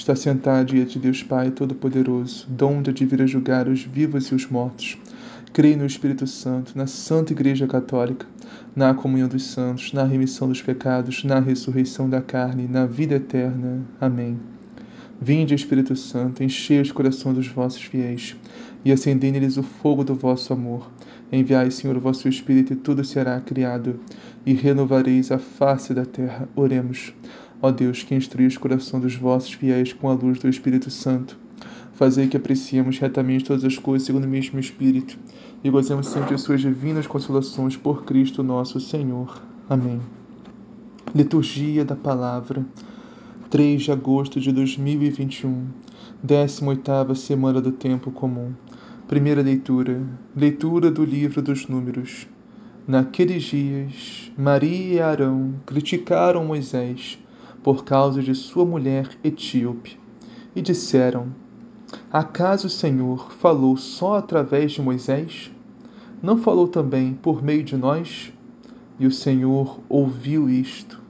está sentado diante de Deus Pai Todo-Poderoso, donde de vir a julgar os vivos e os mortos. Creio no Espírito Santo, na Santa Igreja Católica, na comunhão dos santos, na remissão dos pecados, na ressurreição da carne, na vida eterna. Amém. Vinde, Espírito Santo, enchei os corações dos vossos fiéis e acendei neles o fogo do vosso amor. Enviai, Senhor, o vosso Espírito e tudo será criado e renovareis a face da terra. Oremos. Ó Deus, que instrui os corações dos vossos fiéis com a luz do Espírito Santo, fazei que apreciemos retamente todas as coisas segundo o mesmo Espírito e gozemos sempre de suas divinas consolações por Cristo nosso Senhor. Amém. Liturgia da Palavra, 3 de agosto de 2021, 18ª Semana do Tempo Comum. Primeira leitura, leitura do livro dos Números. Naqueles dias, Maria e Arão criticaram Moisés por causa de sua mulher etíope. E disseram: Acaso o Senhor falou só através de Moisés? Não falou também por meio de nós? E o Senhor ouviu isto.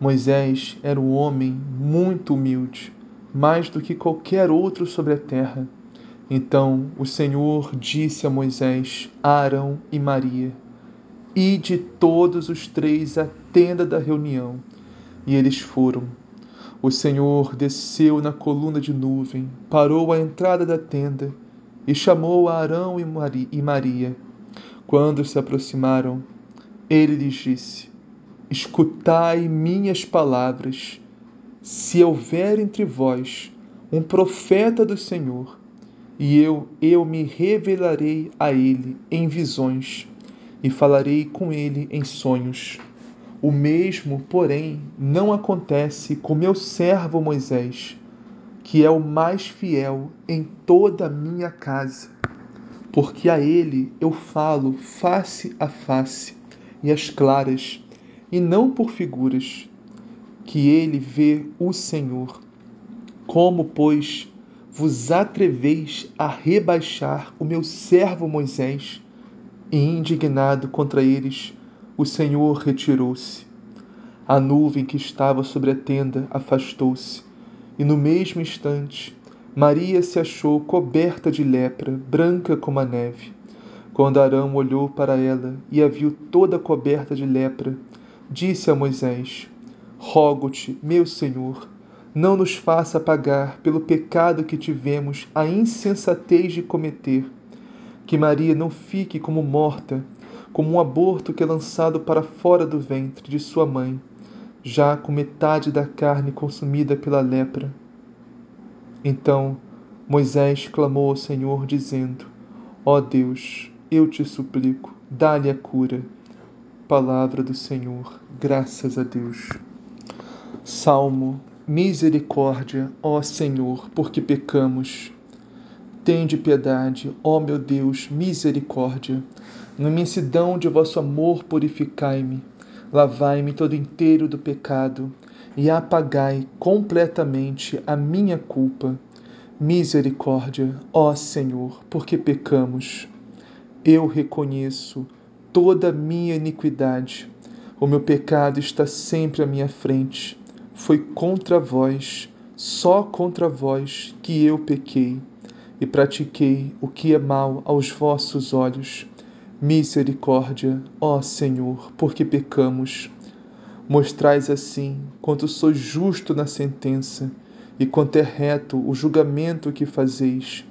Moisés era um homem muito humilde, mais do que qualquer outro sobre a terra. Então o Senhor disse a Moisés, a Arão e Maria: Ide todos os três à tenda da reunião e eles foram. O Senhor desceu na coluna de nuvem, parou à entrada da tenda e chamou a Arão e Maria. Quando se aproximaram, ele lhes disse: Escutai minhas palavras. Se houver entre vós um profeta do Senhor, e eu eu me revelarei a ele em visões e falarei com ele em sonhos. O mesmo, porém, não acontece com meu servo Moisés, que é o mais fiel em toda a minha casa, porque a ele eu falo face a face e às claras, e não por figuras, que ele vê o Senhor. Como, pois, vos atreveis a rebaixar o meu servo Moisés? E indignado contra eles, o Senhor retirou-se. A nuvem que estava sobre a tenda afastou-se, e no mesmo instante Maria se achou coberta de lepra, branca como a neve. Quando Arão olhou para ela e a viu toda coberta de lepra, disse a Moisés: Rogo-te, meu Senhor, não nos faça pagar pelo pecado que tivemos a insensatez de cometer. Que Maria não fique como morta como um aborto que é lançado para fora do ventre de sua mãe, já com metade da carne consumida pela lepra. Então Moisés clamou ao Senhor, dizendo: Ó oh Deus, eu te suplico, dá-lhe a cura. Palavra do Senhor, graças a Deus. Salmo: Misericórdia, ó Senhor, porque pecamos. Tende piedade, ó meu Deus, misericórdia. Na imensidão de vosso amor, purificai-me, lavai-me todo inteiro do pecado e apagai completamente a minha culpa. Misericórdia, ó Senhor, porque pecamos. Eu reconheço toda a minha iniquidade. O meu pecado está sempre à minha frente. Foi contra vós, só contra vós, que eu pequei e pratiquei o que é mal aos vossos olhos Misericórdia, ó Senhor, porque pecamos. Mostrais assim quanto sois justo na sentença e quanto é reto o julgamento que fazeis.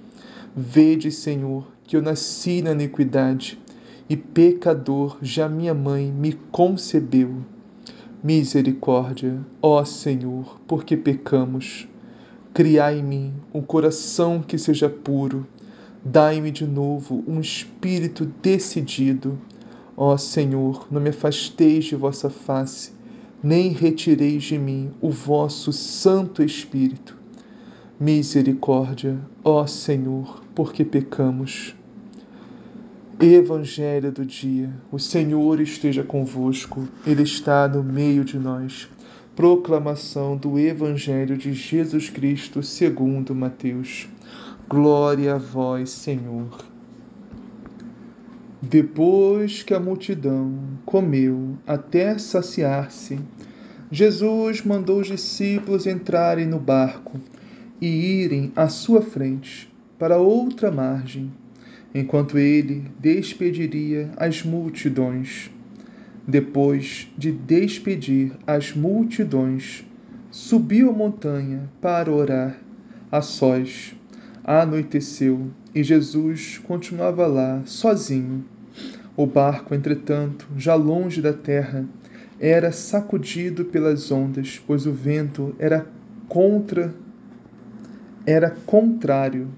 Vede, Senhor, que eu nasci na iniquidade e pecador já minha mãe me concebeu. Misericórdia, ó Senhor, porque pecamos. Criai em mim um coração que seja puro Dai-me de novo um espírito decidido. Ó Senhor, não me afasteis de vossa face, nem retireis de mim o vosso Santo Espírito. Misericórdia, ó Senhor, porque pecamos. Evangelho do dia. O Senhor esteja convosco, Ele está no meio de nós. Proclamação do Evangelho de Jesus Cristo segundo Mateus. Glória a vós, Senhor. Depois que a multidão comeu até saciar-se, Jesus mandou os discípulos entrarem no barco e irem à sua frente para outra margem, enquanto ele despediria as multidões. Depois de despedir as multidões, subiu a montanha para orar a sós. Anoiteceu e Jesus continuava lá, sozinho. O barco, entretanto, já longe da terra, era sacudido pelas ondas, pois o vento era contra era contrário.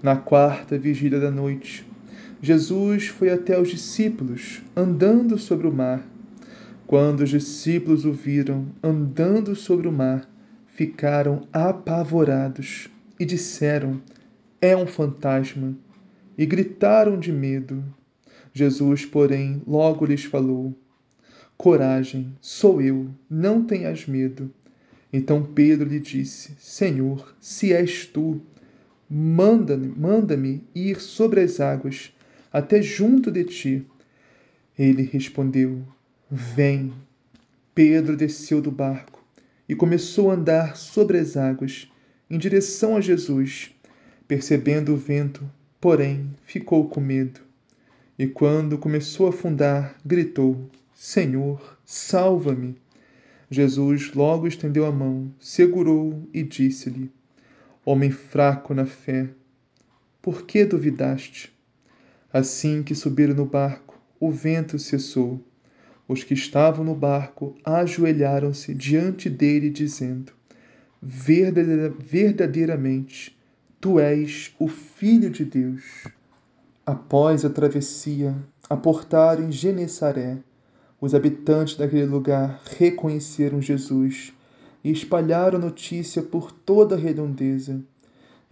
Na quarta vigília da noite, Jesus foi até os discípulos, andando sobre o mar. Quando os discípulos o viram andando sobre o mar, ficaram apavorados e disseram: É um fantasma! E gritaram de medo. Jesus, porém, logo lhes falou: Coragem, sou eu, não tenhas medo. Então Pedro lhe disse: Senhor, se és tu, manda-me manda ir sobre as águas até junto de ti. Ele respondeu: Vem. Pedro desceu do barco e começou a andar sobre as águas em direção a Jesus. Percebendo o vento, porém, ficou com medo. E quando começou a afundar, gritou: Senhor, salva-me. Jesus logo estendeu a mão, segurou e disse-lhe: Homem fraco na fé, por que duvidaste? Assim que subiram no barco, o vento cessou. Os que estavam no barco ajoelharam-se diante dele, dizendo: Verdadeiramente, tu és o Filho de Deus. Após a travessia, aportaram em Genesaré os habitantes daquele lugar reconheceram Jesus e espalharam notícia por toda a redondeza.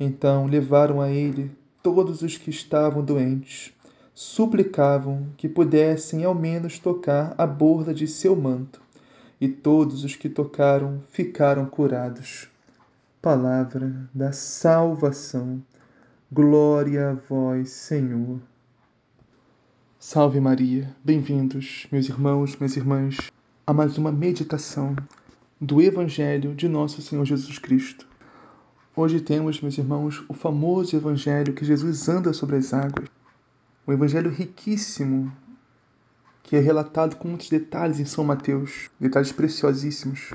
Então levaram a ele todos os que estavam doentes, suplicavam que pudessem ao menos tocar a borda de seu manto, e todos os que tocaram ficaram curados. Palavra da salvação. Glória a vós, Senhor. Salve Maria, bem-vindos, meus irmãos, minhas irmãs, a mais uma meditação do Evangelho de Nosso Senhor Jesus Cristo. Hoje temos, meus irmãos, o famoso Evangelho que Jesus anda sobre as águas. Um Evangelho riquíssimo, que é relatado com muitos detalhes em São Mateus, detalhes preciosíssimos.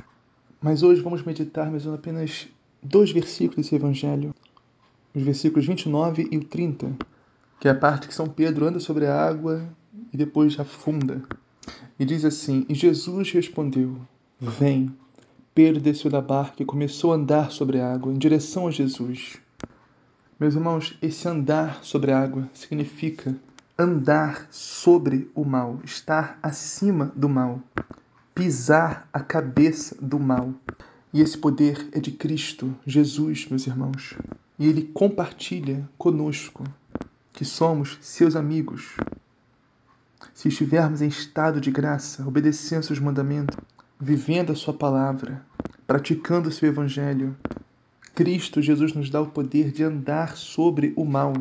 Mas hoje vamos meditar mais apenas dois versículos desse Evangelho, os versículos 29 e 30 que é a parte que São Pedro anda sobre a água e depois afunda. E diz assim: E Jesus respondeu: Vem. Pedro desceu da barca e começou a andar sobre a água em direção a Jesus. Meus irmãos, esse andar sobre a água significa andar sobre o mal, estar acima do mal, pisar a cabeça do mal. E esse poder é de Cristo, Jesus, meus irmãos. E ele compartilha conosco que somos seus amigos. Se estivermos em estado de graça, obedecendo seus mandamentos, vivendo a sua palavra, praticando o seu evangelho, Cristo Jesus nos dá o poder de andar sobre o mal,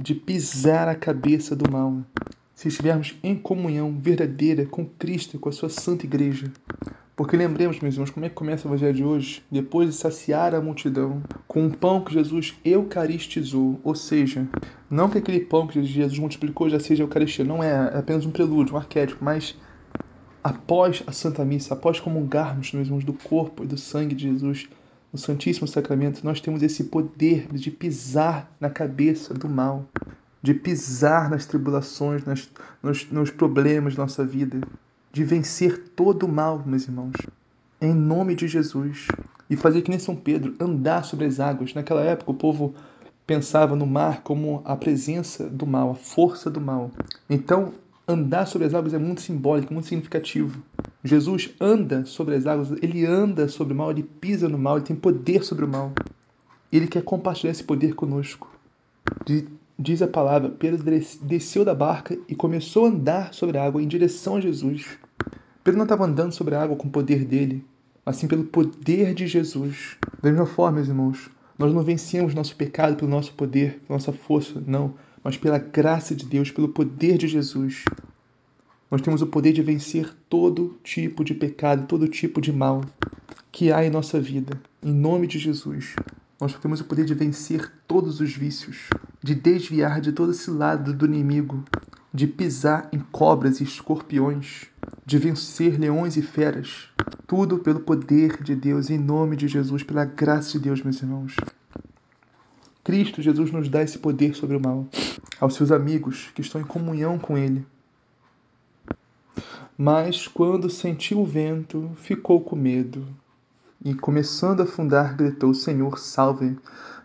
de pisar a cabeça do mal. Se estivermos em comunhão verdadeira com Cristo e com a sua santa igreja, porque lembremos, meus irmãos, como é que começa o Evangelho de hoje? Depois de saciar a multidão com um pão que Jesus eucaristizou, ou seja, não que aquele pão que Jesus multiplicou já seja Eucaristia, não é, é apenas um prelúdio, um arquétipo, mas após a Santa Missa, após comungarmos, meus irmãos, do corpo e do sangue de Jesus, no Santíssimo Sacramento, nós temos esse poder de pisar na cabeça do mal, de pisar nas tribulações, nas, nos, nos problemas da nossa vida, de vencer todo o mal, meus irmãos, em nome de Jesus. E fazer que nem São Pedro, andar sobre as águas. Naquela época, o povo pensava no mar como a presença do mal, a força do mal. Então, andar sobre as águas é muito simbólico, muito significativo. Jesus anda sobre as águas, ele anda sobre o mal, ele pisa no mal, ele tem poder sobre o mal. Ele quer compartilhar esse poder conosco. Diz a palavra: Pedro desceu da barca e começou a andar sobre a água em direção a Jesus. Pedro não estava andando sobre a água com o poder dele, mas sim pelo poder de Jesus. Da mesma forma, meus irmãos, nós não vencemos nosso pecado pelo nosso poder, pela nossa força, não, mas pela graça de Deus, pelo poder de Jesus. Nós temos o poder de vencer todo tipo de pecado, todo tipo de mal que há em nossa vida. Em nome de Jesus, nós temos o poder de vencer todos os vícios, de desviar de todo esse lado do inimigo, de pisar em cobras e escorpiões, de vencer leões e feras. Tudo pelo poder de Deus, em nome de Jesus, pela graça de Deus, meus irmãos. Cristo Jesus nos dá esse poder sobre o mal aos seus amigos que estão em comunhão com Ele. Mas quando sentiu o vento, ficou com medo e, começando a afundar, gritou: Senhor, salve!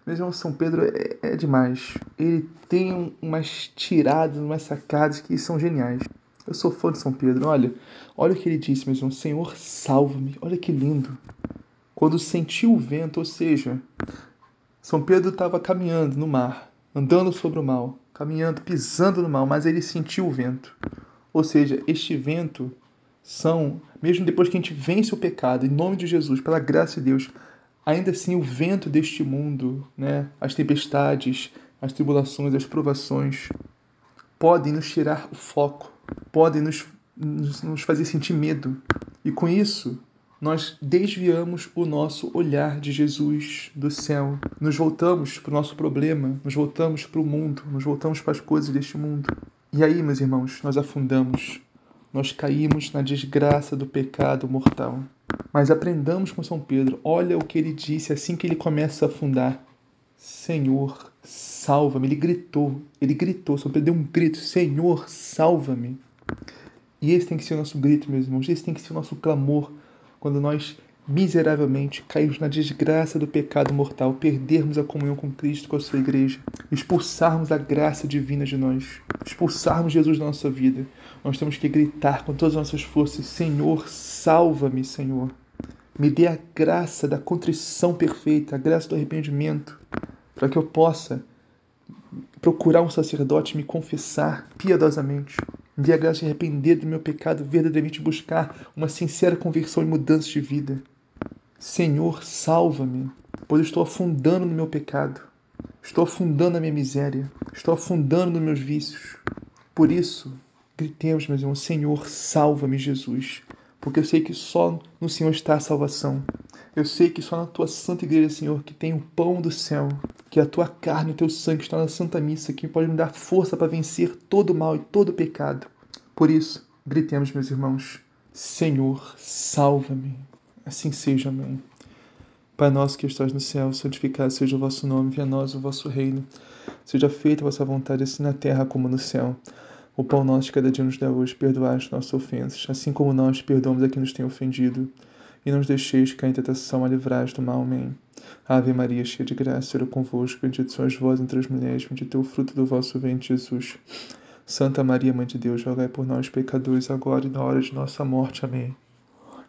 Mesmo São Pedro é, é demais. Ele tem umas tiradas, umas sacadas que são geniais. Eu sou fã de São Pedro. Olha, olha o que ele disse, meu irmão. Senhor, salva-me. Olha que lindo. Quando sentiu o vento, ou seja, São Pedro estava caminhando no mar, andando sobre o mar, caminhando, pisando no mar, mas ele sentiu o vento. Ou seja, este vento são, mesmo depois que a gente vence o pecado, em nome de Jesus, pela graça de Deus, ainda assim o vento deste mundo, né, as tempestades, as tribulações, as provações, podem nos tirar o foco, podem nos, nos, nos fazer sentir medo. E com isso, nós desviamos o nosso olhar de Jesus do céu. Nos voltamos para o nosso problema, nos voltamos para o mundo, nos voltamos para as coisas deste mundo. E aí, meus irmãos, nós afundamos nós caímos na desgraça do pecado mortal. Mas aprendamos com São Pedro, olha o que ele disse assim que ele começa a afundar: Senhor, salva-me. Ele gritou, ele gritou, São Pedro deu um grito: Senhor, salva-me. E esse tem que ser o nosso grito, meus irmãos, esse tem que ser o nosso clamor quando nós miseravelmente cairmos na desgraça do pecado mortal, perdermos a comunhão com Cristo, com a sua igreja, expulsarmos a graça divina de nós, expulsarmos Jesus da nossa vida. Nós temos que gritar com todas as nossas forças: Senhor, salva-me, Senhor. Me dê a graça da contrição perfeita, a graça do arrependimento, para que eu possa procurar um sacerdote me confessar piedosamente me dê a graça de arrepender do meu pecado, verdadeiramente buscar uma sincera conversão e mudança de vida. Senhor, salva-me, pois estou afundando no meu pecado, estou afundando na minha miséria, estou afundando nos meus vícios. Por isso, gritemos, meus irmãos, Senhor, salva-me, Jesus, porque eu sei que só no Senhor está a salvação. Eu sei que só na tua santa igreja, Senhor, que tem o pão do céu, que a tua carne e o teu sangue estão na santa missa, que pode me dar força para vencer todo o mal e todo o pecado. Por isso, gritemos, meus irmãos, Senhor, salva-me. Assim seja, amém. Pai nosso que estás no céu, santificado seja o vosso nome, venha a nós o vosso reino. Seja feita a vossa vontade, assim na terra como no céu. O pão nosso cada dia nos dá hoje, perdoai as nossas ofensas, assim como nós perdoamos a quem nos tem ofendido. E não nos deixeis cair em tentação, a livrai do mal. Amém. Ave Maria, cheia de graça, Senhor é convosco, bendito sois vós entre as mulheres, bendito é o fruto do vosso ventre, Jesus. Santa Maria, Mãe de Deus, rogai por nós, pecadores, agora e na hora de nossa morte. Amém.